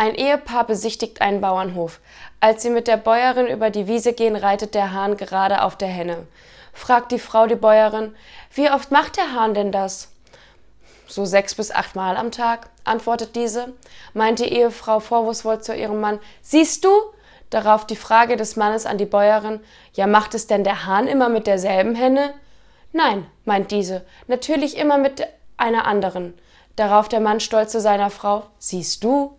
Ein Ehepaar besichtigt einen Bauernhof. Als sie mit der Bäuerin über die Wiese gehen, reitet der Hahn gerade auf der Henne. Fragt die Frau die Bäuerin, wie oft macht der Hahn denn das? So sechs bis acht Mal am Tag, antwortet diese. Meint die Ehefrau vorwurfsvoll zu ihrem Mann, siehst du? Darauf die Frage des Mannes an die Bäuerin, ja macht es denn der Hahn immer mit derselben Henne? Nein, meint diese, natürlich immer mit einer anderen. Darauf der Mann stolz zu seiner Frau, siehst du?